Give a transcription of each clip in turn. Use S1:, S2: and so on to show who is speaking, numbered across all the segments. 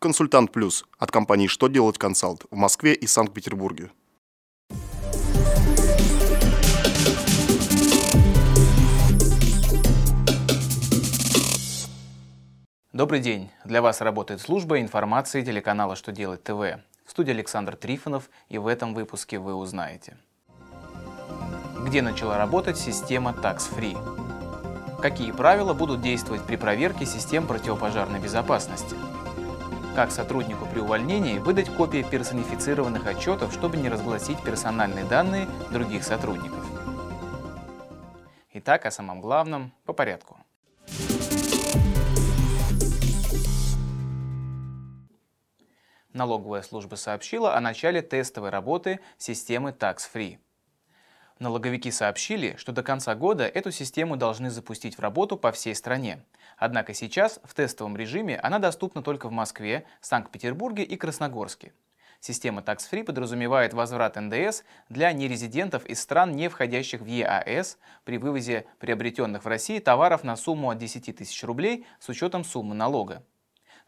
S1: Консультант Плюс от компании «Что делать консалт» в Москве и Санкт-Петербурге.
S2: Добрый день! Для вас работает служба информации телеканала «Что делать ТВ». В студии Александр Трифонов, и в этом выпуске вы узнаете. Где начала работать система Tax Free? Какие правила будут действовать при проверке систем противопожарной безопасности? Как сотруднику при увольнении выдать копии персонифицированных отчетов, чтобы не разгласить персональные данные других сотрудников? Итак, о самом главном по порядку. Налоговая служба сообщила о начале тестовой работы системы Tax Free. Налоговики сообщили, что до конца года эту систему должны запустить в работу по всей стране. Однако сейчас в тестовом режиме она доступна только в Москве, Санкт-Петербурге и Красногорске. Система Tax Free подразумевает возврат НДС для нерезидентов из стран, не входящих в ЕАЭС, при вывозе приобретенных в России товаров на сумму от 10 тысяч рублей с учетом суммы налога.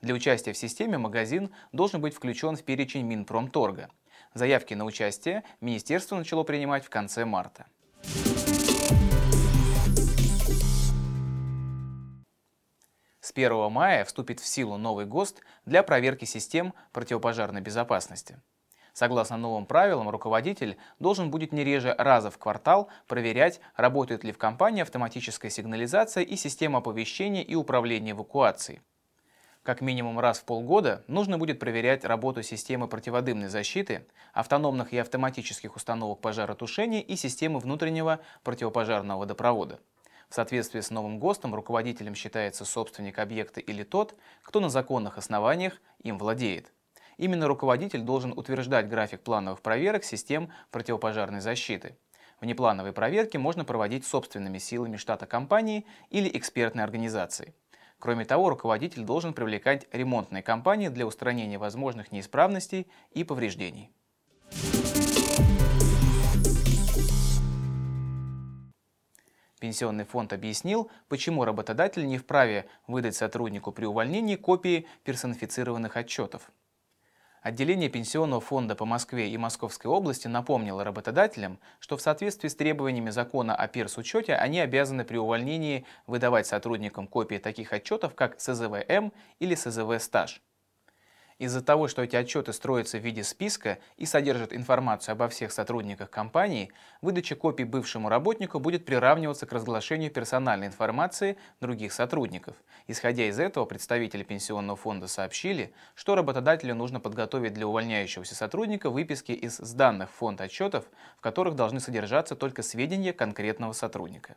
S2: Для участия в системе магазин должен быть включен в перечень Минпромторга. Заявки на участие министерство начало принимать в конце марта. С 1 мая вступит в силу новый ГОСТ для проверки систем противопожарной безопасности. Согласно новым правилам, руководитель должен будет не реже раза в квартал проверять, работает ли в компании автоматическая сигнализация и система оповещения и управления эвакуацией. Как минимум раз в полгода нужно будет проверять работу системы противодымной защиты, автономных и автоматических установок пожаротушения и системы внутреннего противопожарного водопровода. В соответствии с новым ГОСТом руководителем считается собственник объекта или тот, кто на законных основаниях им владеет. Именно руководитель должен утверждать график плановых проверок систем противопожарной защиты. Внеплановые проверки можно проводить собственными силами штата компании или экспертной организации. Кроме того, руководитель должен привлекать ремонтные компании для устранения возможных неисправностей и повреждений. Пенсионный фонд объяснил, почему работодатель не вправе выдать сотруднику при увольнении копии персонифицированных отчетов. Отделение Пенсионного фонда по Москве и Московской области напомнило работодателям, что в соответствии с требованиями закона о персучете они обязаны при увольнении выдавать сотрудникам копии таких отчетов, как СЗВМ или СЗВ-стаж. Из-за того, что эти отчеты строятся в виде списка и содержат информацию обо всех сотрудниках компании, выдача копий бывшему работнику будет приравниваться к разглашению персональной информации других сотрудников. Исходя из этого, представители пенсионного фонда сообщили, что работодателю нужно подготовить для увольняющегося сотрудника выписки из сданных фонд отчетов, в которых должны содержаться только сведения конкретного сотрудника.